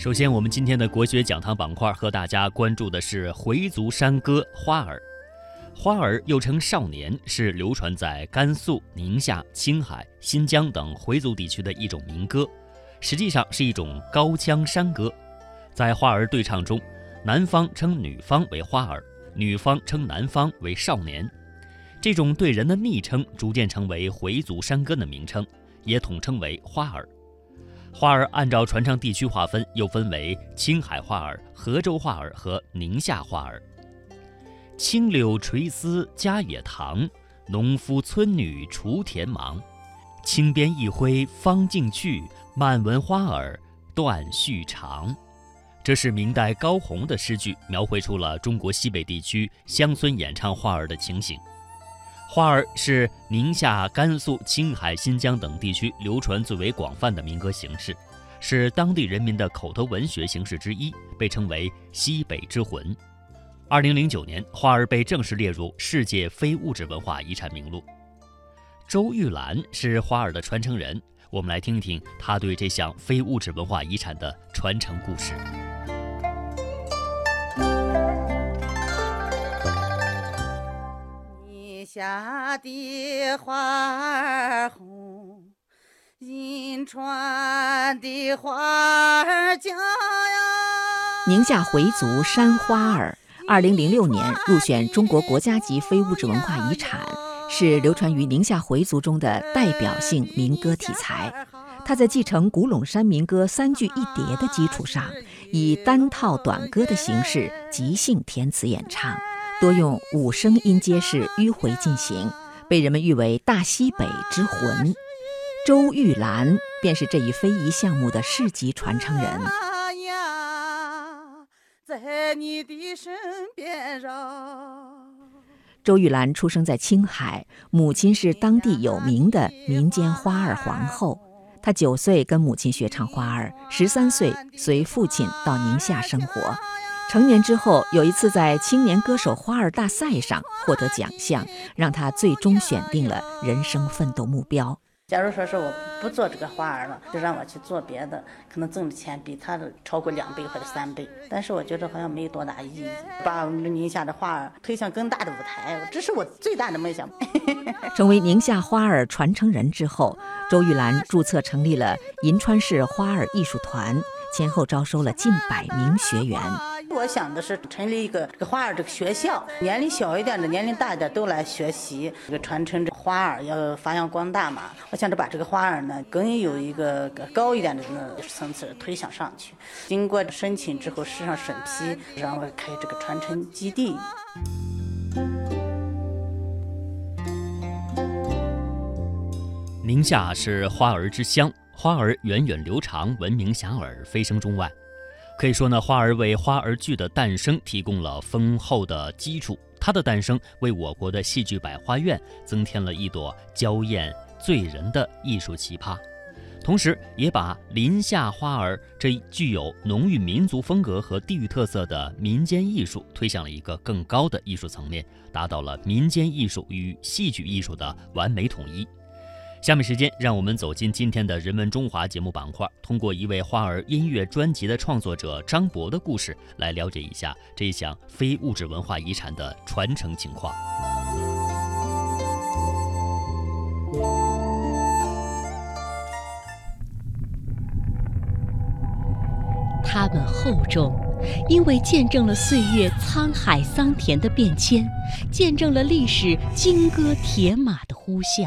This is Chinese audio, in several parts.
首先，我们今天的国学讲堂板块和大家关注的是回族山歌《花儿》。花儿又称少年，是流传在甘肃、宁夏、青海、新疆等回族地区的一种民歌，实际上是一种高腔山歌。在花儿对唱中，男方称女方为花儿，女方称男方为少年。这种对人的昵称逐渐成为回族山歌的名称，也统称为花儿。花儿按照传唱地区划分，又分为青海花儿、河州花儿和宁夏花儿。青柳垂丝家野塘，农夫村女锄田忙。青鞭一挥方径去，漫闻花儿断续长。这是明代高洪的诗句，描绘出了中国西北地区乡村演唱花儿的情形。花儿是宁夏、甘肃、青海、新疆等地区流传最为广泛的民歌形式，是当地人民的口头文学形式之一，被称为“西北之魂”。二零零九年，花儿被正式列入世界非物质文化遗产名录。周玉兰是花儿的传承人，我们来听听她对这项非物质文化遗产的传承故事。下的花儿红，银川的花儿娇呀。宁夏回族山花儿，二零零六年入选中国国家级非物质文化遗产，是流传于宁夏回族中的代表性民歌题材。它在继承古陇山民歌三句一叠的基础上，以单套短歌的形式即兴填词演唱。多用五声音阶式迂回进行，被人们誉为“大西北之魂”。周玉兰便是这一非遗项目的市级传承人。在你的身边周玉兰出生在青海，母亲是当地有名的民间花儿皇后。她九岁跟母亲学唱花儿，十三岁随父亲到宁夏生活。成年之后，有一次在青年歌手花儿大赛上获得奖项，让他最终选定了人生奋斗目标。假如说是我不做这个花儿了，就让我去做别的，可能挣的钱比他的超过两倍或者三倍。但是我觉得好像没有多大意义。把我们宁夏的花儿推向更大的舞台，这是我最大的梦想。成为宁夏花儿传承人之后，周玉兰注册成立了银川市花儿艺术团，前后招收了近百名学员。我想的是成立一个这个花儿这个学校，年龄小一点的、年龄大一点都来学习，这个传承这花儿要发扬光大嘛。我想着把这个花儿呢更有一个高一点的那层次推向上去。经过申请之后，市上审批，让我开这个传承基地。宁夏是花儿之乡，花儿源远流长，闻名遐迩，飞升中外。可以说呢，花儿为花儿剧的诞生提供了丰厚的基础。它的诞生为我国的戏剧百花院增添了一朵娇艳醉人的艺术奇葩，同时也把临夏花儿这具有浓郁民族风格和地域特色的民间艺术推向了一个更高的艺术层面，达到了民间艺术与戏剧艺术的完美统一。下面时间，让我们走进今天的人文中华节目板块，通过一位花儿音乐专辑的创作者张博的故事，来了解一下这一项非物质文化遗产的传承情况。他们厚重，因为见证了岁月沧海桑田的变迁，见证了历史金戈铁马的呼啸。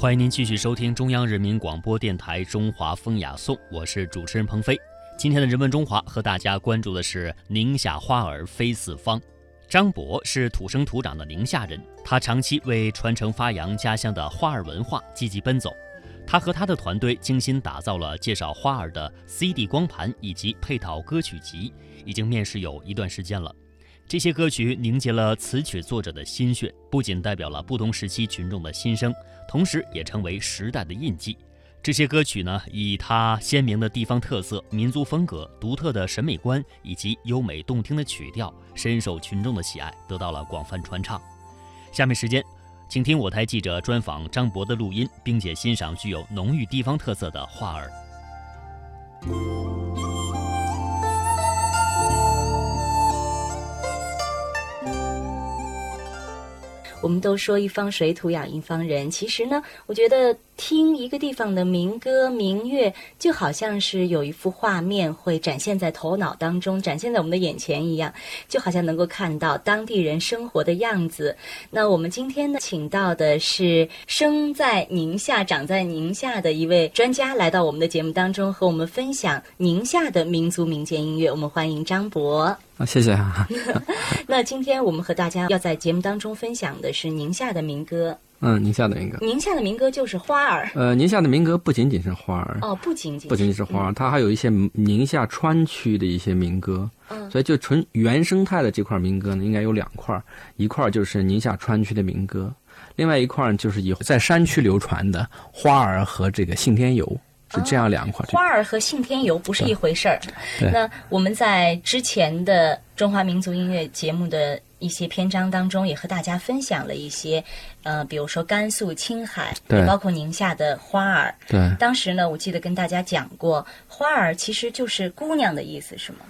欢迎您继续收听中央人民广播电台《中华风雅颂》，我是主持人鹏飞。今天的人文中华和大家关注的是宁夏花儿飞四方。张博是土生土长的宁夏人，他长期为传承发扬家乡的花儿文化积极奔走。他和他的团队精心打造了介绍花儿的 CD 光盘以及配套歌曲集，已经面世有一段时间了。这些歌曲凝结了词曲作者的心血，不仅代表了不同时期群众的心声，同时也成为时代的印记。这些歌曲呢，以它鲜明的地方特色、民族风格、独特的审美观以及优美动听的曲调，深受群众的喜爱，得到了广泛传唱。下面时间，请听我台记者专访张博的录音，并且欣赏具有浓郁地方特色的花儿。我们都说一方水土养一方人，其实呢，我觉得。听一个地方的民歌民乐，就好像是有一幅画面会展现在头脑当中，展现在我们的眼前一样，就好像能够看到当地人生活的样子。那我们今天呢，请到的是生在宁夏、长在宁夏的一位专家，来到我们的节目当中，和我们分享宁夏的民族民间音乐。我们欢迎张博。啊，谢谢啊。那今天我们和大家要在节目当中分享的是宁夏的民歌。嗯，宁夏的民歌，宁夏的民歌就是花儿。呃，宁夏的民歌不仅仅是花儿。哦，不仅仅不仅仅是花儿，它还有一些宁夏川区的一些民歌。嗯，所以就纯原生态的这块民歌呢，应该有两块，一块就是宁夏川区的民歌，另外一块就是以在山区流传的花儿和这个信天游，是这样两块。花儿和信天游不是一回事儿。那我们在之前的中华民族音乐节目的。一些篇章当中也和大家分享了一些，呃，比如说甘肃、青海，对，包括宁夏的花儿，对。当时呢，我记得跟大家讲过，花儿其实就是姑娘的意思，是吗？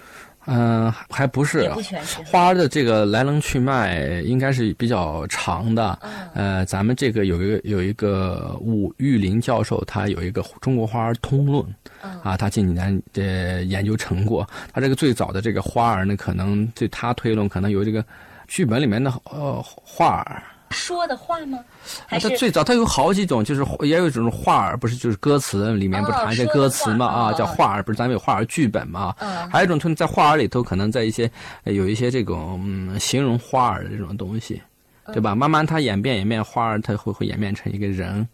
嗯，还不是。不全是。花儿的这个来龙去脉应该是比较长的。呃，咱们这个有一个有一个武玉林教授，他有一个《中国花儿通论》，啊，他近几年的研究成果，他这个最早的这个花儿呢，可能对他推论，可能有这个。剧本里面的呃画儿说的话吗？它最早它有好几种，就是也有一种画儿，不是就是歌词里面不是含一些歌词嘛啊，叫画儿，不是咱们有画儿剧本嘛？嗯，还有一种在画儿里头可能在一些有一些这种嗯形容花儿的这种东西。对吧？慢慢它演变演变，花儿它会会演变成一个人，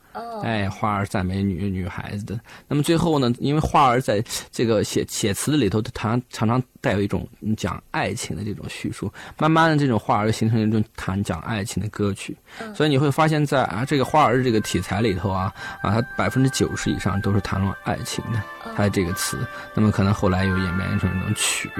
哎，花儿赞美女女孩子的。那么最后呢，因为花儿在这个写写词里头，它常常带有一种讲爱情的这种叙述。慢慢的，这种花儿形成一种谈讲爱情的歌曲。所以你会发现在啊这个花儿这个题材里头啊啊，它百分之九十以上都是谈论爱情的，它的这个词。那么可能后来又演变成一种曲。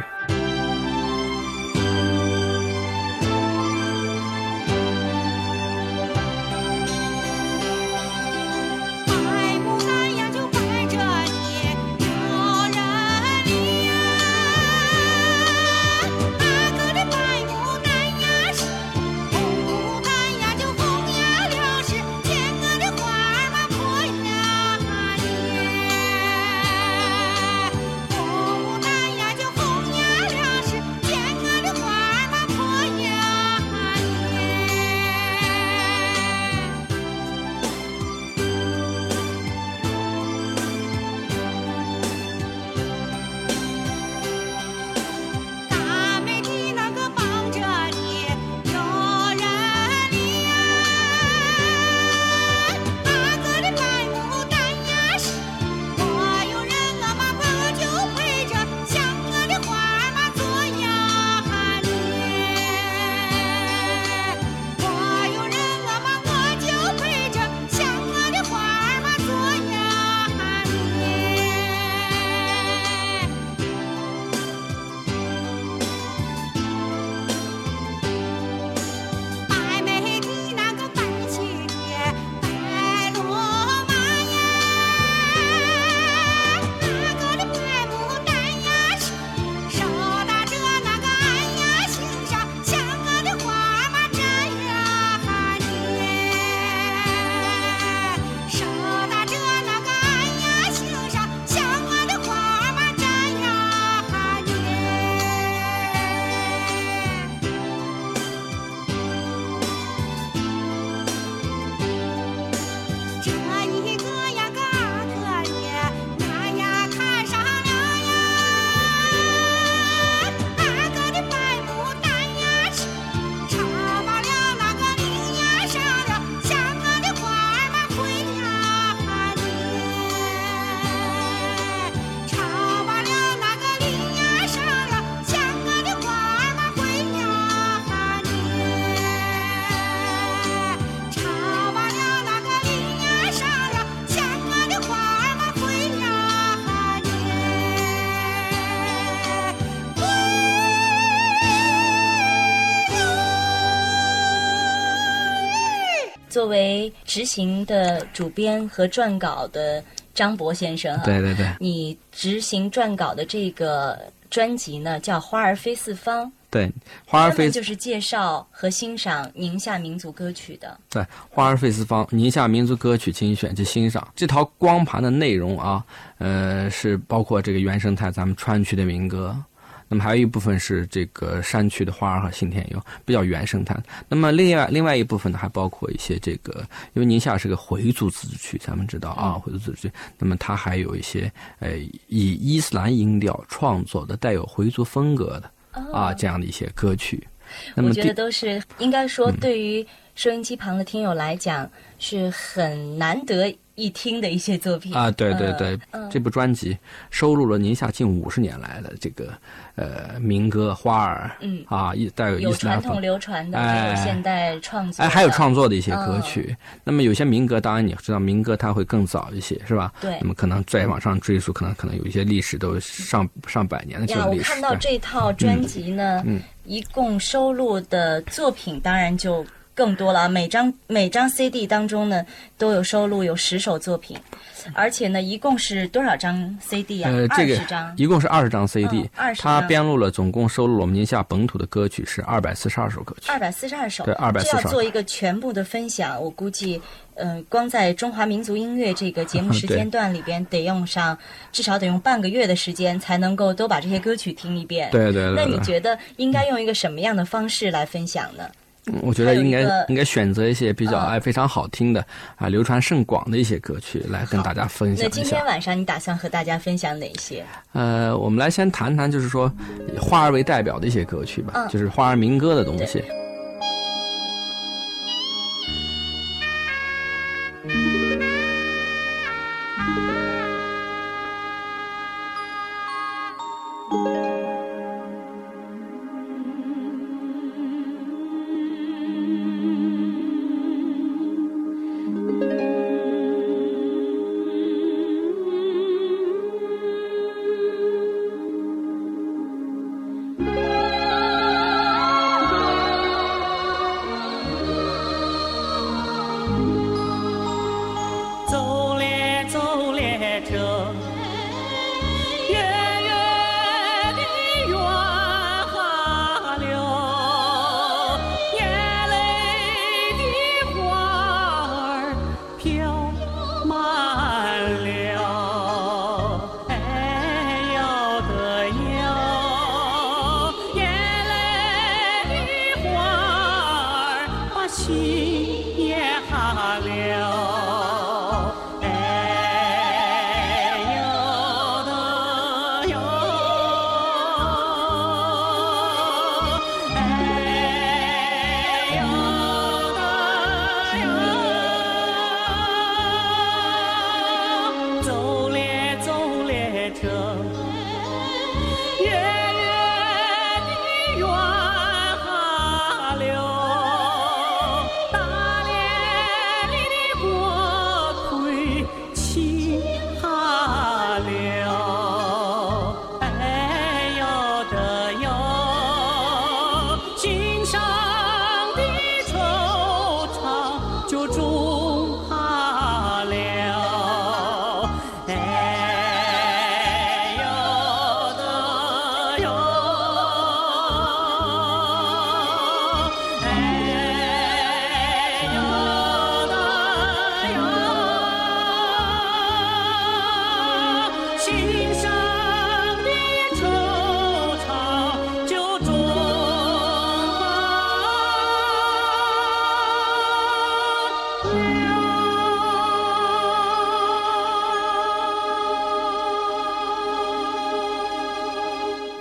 作为执行的主编和撰稿的张博先生啊，对对对，你执行撰稿的这个专辑呢，叫《花儿飞四方》。对，花儿飞就是介绍和欣赏宁夏民族歌曲的。对，花儿飞四方，宁夏民族歌曲精选及欣赏这套光盘的内容啊，呃，是包括这个原生态咱们川区的民歌。那么还有一部分是这个山区的花儿和信天游，比较原生态。那么另外另外一部分呢，还包括一些这个，因为宁夏是个回族自治区，咱们知道啊，回族自治区。那么它还有一些呃以伊斯兰音调创作的带有回族风格的啊这样的一些歌曲。那么我觉得都是应该说，对于收音机旁的听友来讲，是很难得。一听的一些作品啊，对对对，这部专辑收录了宁夏近五十年来的这个呃民歌花儿，嗯啊，带有有传统流传的，还有现代创作，哎，还有创作的一些歌曲。那么有些民歌，当然你知道，民歌它会更早一些，是吧？对。那么可能再往上追溯，可能可能有一些历史都上上百年的这种历史。我看到这套专辑呢，嗯，一共收录的作品，当然就。更多了啊，每张每张 CD 当中呢都有收录有十首作品，而且呢一共是多少张 CD 啊？呃，这个一共是二十张 CD，二十。它编录了，总共收录了我们宁夏本土的歌曲是二百四十二首歌曲。二百四十二首，对，二百四十二。要做一个全部的分享，我估计，嗯，光在中华民族音乐这个节目时间 段里边，得用上至少得用半个月的时间，才能够都把这些歌曲听一遍。对对对。那你觉得应该用一个什么样的方式来分享呢？我觉得应该应该选择一些比较哎非常好听的啊流传甚广的一些歌曲来跟大家分享一下。那今天晚上你打算和大家分享哪些？呃，我们来先谈谈，就是说以花儿为代表的一些歌曲吧，就是花儿民歌的东西。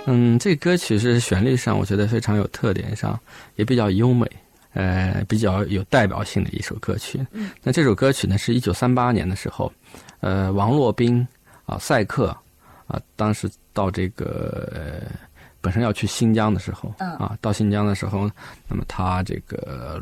嗯，这歌曲是旋律上，我觉得非常有特点，上也比较优美，呃，比较有代表性的一首歌曲。嗯，那这首歌曲呢，是一九三八年的时候，呃，王洛宾啊，赛克啊，当时到这个本身要去新疆的时候，啊，到新疆的时候，那么他这个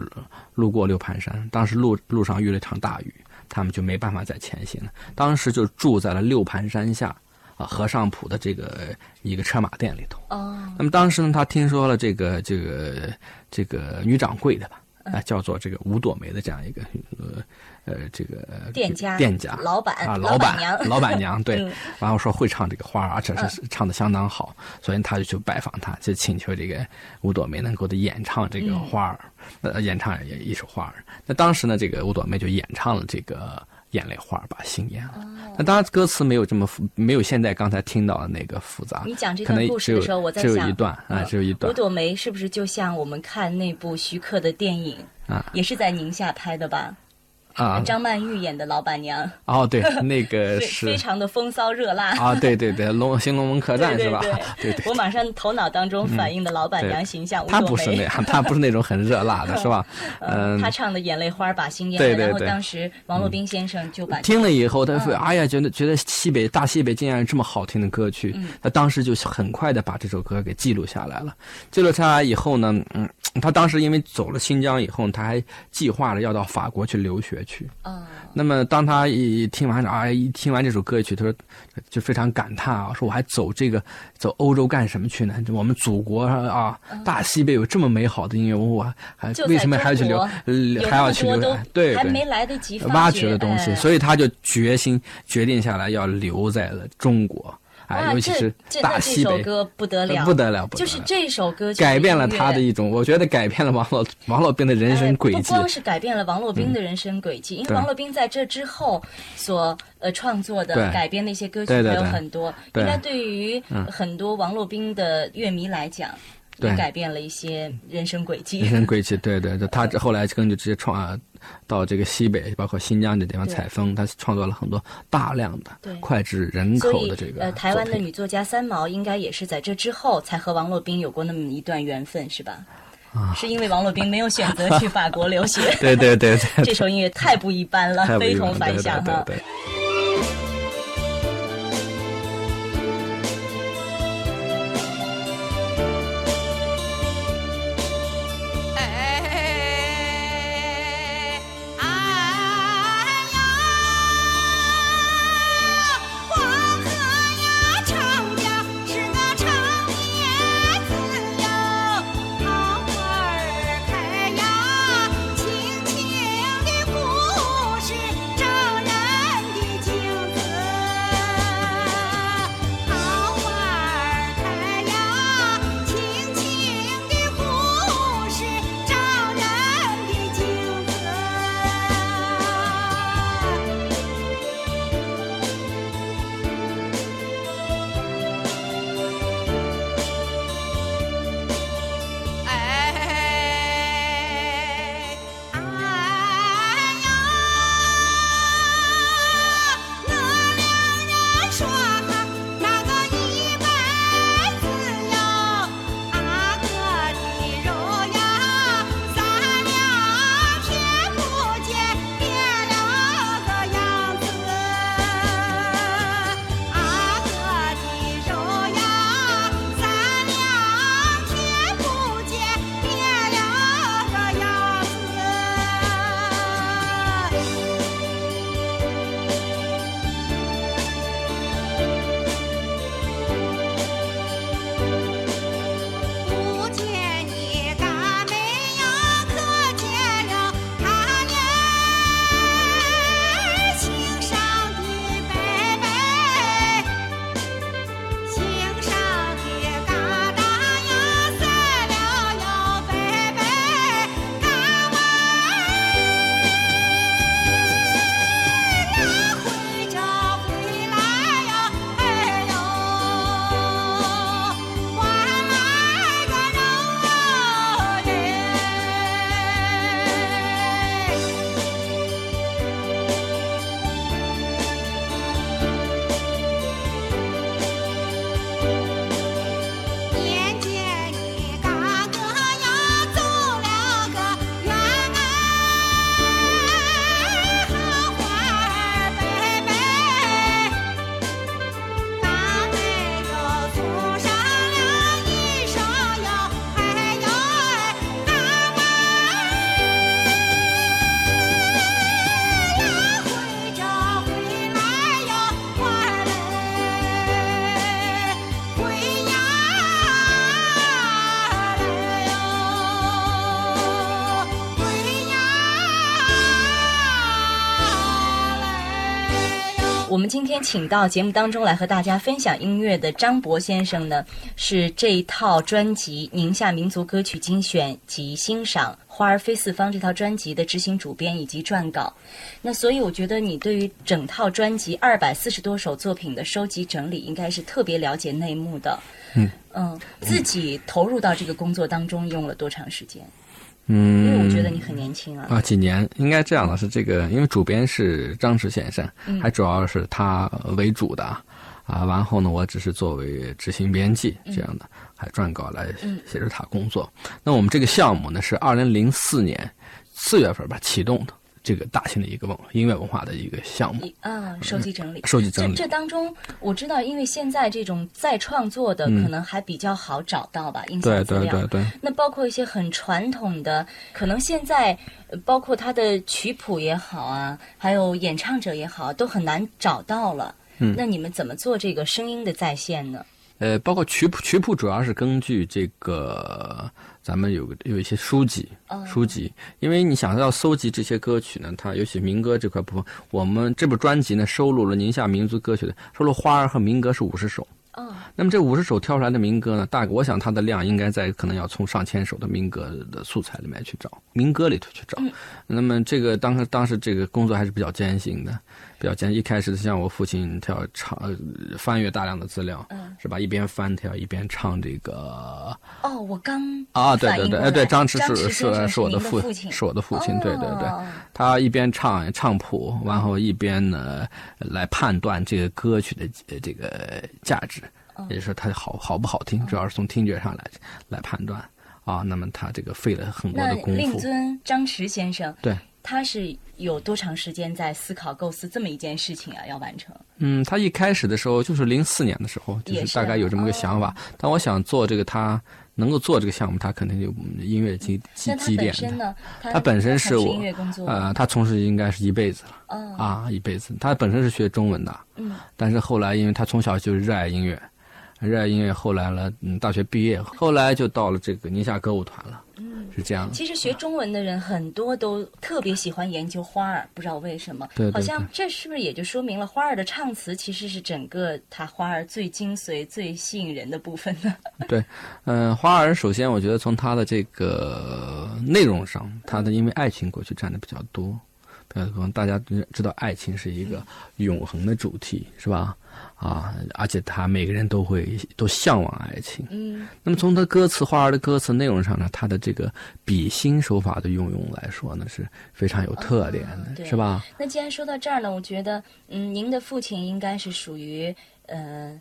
路过六盘山，当时路路上遇了一场大雨，他们就没办法再前行了，当时就住在了六盘山下。啊，和尚普的这个一个车马店里头。哦。那么当时呢，他听说了这个这个这个女掌柜的吧，啊，叫做这个五朵梅的这样一个呃呃这个店家店家老板啊老板娘老板娘 对嗯，然后说会唱这个花儿，而且是唱的相当好，所以他就去拜访他，就请求这个五朵梅能够的演唱这个花儿，呃演唱一一首花儿。那当时呢，这个五朵梅就演唱了这个。眼泪花把心淹了，那当然歌词没有这么复，没有现在刚才听到的那个复杂。你讲这段故事的时候，我在只有想，一段啊，嗯只有一段五。朵梅是不是就像我们看那部徐克的电影啊，也是在宁夏拍的吧？啊，张曼玉演的老板娘，哦，对，那个非是非常的风骚热辣。啊，对对对，龙新龙门客栈是吧？对对我马上头脑当中反映的老板娘形象，他五朵梅不是那样，她不是那种很热辣的，是吧？嗯，她唱的《眼泪花把心淹然后当时王洛宾先生就把听了以后，他说：“嗯哎呀，觉得觉得西北大西北竟然有这么好听的歌曲。嗯他当时就很快的把这首歌给记录下来了。记录下来以后呢，嗯，他当时因为走了新疆以后，他还计划着要到法国去留学去。啊，那么当他一听完啊，一听完这首歌曲，他说就非常感叹啊，说我还走这个走欧洲干什么去呢？我们祖国啊，大西北有这么美好的音乐，我还还为什么还要去留还要去留？对对，还没来得及挖挖掘的东西，哎所以他就决心决定下来要留在了中国，哎，尤其是这这那这大西北，首歌不得了，不得了，不得就是这首歌就是改变了他的一种，我觉得改变了王洛王洛宾的人生轨迹哎不。光是改变了王洛宾的人生轨迹，因为王洛宾在这之后所呃创作的改编的一些歌曲还有很多，对应该对于很多王洛宾的乐迷来讲，也对改变了一些人生轨迹人。生轨迹，对对对，他后来根据直接创啊，到这个西北，包括新疆这地方采风，他创作了很多大量的脍炙人口的这，个呃，台湾的女作家三毛应该也是在这之后才和王洛宾有过那么一段缘分，是吧？啊是因为王洛宾没有选择去法国留学。对对对对，这首音乐太不一般了，非同凡响哈。对对对。天请到节目当中来和大家分享音乐的张博先生呢，是这一套专辑《宁夏民族歌曲精选及欣赏》《花儿飞四方》这套专辑的执行主编以及撰稿。那所以我觉得你对于整套专辑二百四十多首作品的收集整理，应该是特别了解内幕的。嗯嗯，自己投入到这个工作当中用了多长时间？嗯，因为我觉得你很年轻啊。啊，几年应该这样的是这个，因为主编是张弛先生，嗯还主要是他为主的啊，完后呢，我只是作为执行编辑这样的，还撰稿来嗯协助他工作。那我们这个项目呢，是二零零四年四月份吧启动的这个大型的一个文音乐文化的一个项目，一啊，收集整理，收集整理这这当中，我知道，因为现在这种再创作的嗯可能还比较好找到吧，音对响资料。对对对，那包括一些很传统的，可能现在呃包括它的曲谱也好啊，还有演唱者也好，都很难找到了。嗯那你们怎么做这个声音的再现呢？呃，包括曲谱，曲谱主要是根据这个咱们有个有一些书籍，哦书籍，因为你想要搜集这些歌曲呢，它尤其民歌这块部分，我们这部专辑呢收录了宁夏民族歌曲的，收录花儿和民歌是五十首。哦，那么这五十首挑出来的民歌呢，大概我想它的量应该在可能要从上千首的民歌的素材里面去找，民歌里头去找。嗯那么这个当时当时这个工作还是比较艰辛的，比较艰辛。一开始像我父亲，他要唱呃翻阅大量的资料，嗯是吧？一边翻他要一边唱这个哦，我刚啊，对对对，哎对，张弛是先生您是我的父父亲，是我的父亲，对对对。哦他一边唱唱谱，然后一边呢来判断这个歌曲的呃这个价值，哦也就是说它好好不好听，主要是从听觉上来来判断啊。那么他这个费了很多的功夫令夫。尊张弛先生，对，他是有多长时间在思考构思这么一件事情啊？要完成？嗯，他一开始的时候就是零四年的时候，就是是大概有这么个想法。但我想做这个，他能够做这个项目，他肯定有音乐积积积淀的。本身呢？他他本身是我音乐工作呃，他从事应该是一辈子了哦，啊，一辈子。他本身是学中文的，嗯，但是后来因为他从小就是热爱音乐，热爱音乐，后来了，嗯，大学毕业，后来就到了这个宁夏歌舞团了，嗯，是这样的。其实学中文的人很多都特别喜欢研究花儿，不知道为什么。对对好像这是不是也就说明了花儿的唱词其实是整个它花儿最精髓、最吸引人的部分呢？对，嗯、花儿首先我觉得从它的这个内容上，它的因为爱情过去占的比较多，比较多。大家知知道爱情是一个永恒的主题，是吧？啊，而且他每个人都会都向往爱情。嗯，那么从他歌词花儿的歌词内容上呢，他的这个比心手法的运用来说呢，是非常有特点的，对是吧？那既然说到这儿呢，我觉得，嗯，您的父亲应该是属于呃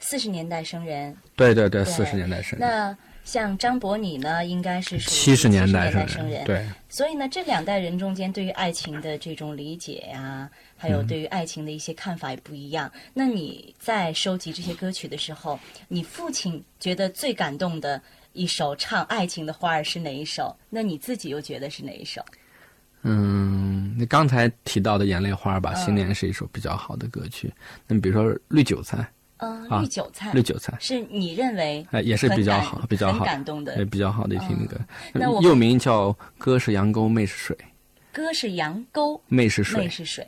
四十年代生人，对对对，对四十年代生人，那像张伯你呢，应该是七十年代代生人，对。所以呢，这两代人中间对于爱情的这种理解呀、还有对于爱情的一些看法也不一样。那你在收集这些歌曲的时候，你父亲觉得最感动的一首唱爱情的花儿是哪一首？那你自己又觉得是哪一首？嗯，你刚才提到的《眼泪花》吧，嗯《新年》是一首比较好的歌曲。那么比如说《绿韭菜嗯、啊绿韭菜，绿韭菜是你认为哎也是比较好比较好很感动的也。比较好的一听歌，那我又名叫《哥是羊沟，妹是水》，哥是羊沟，妹是水妹。是水。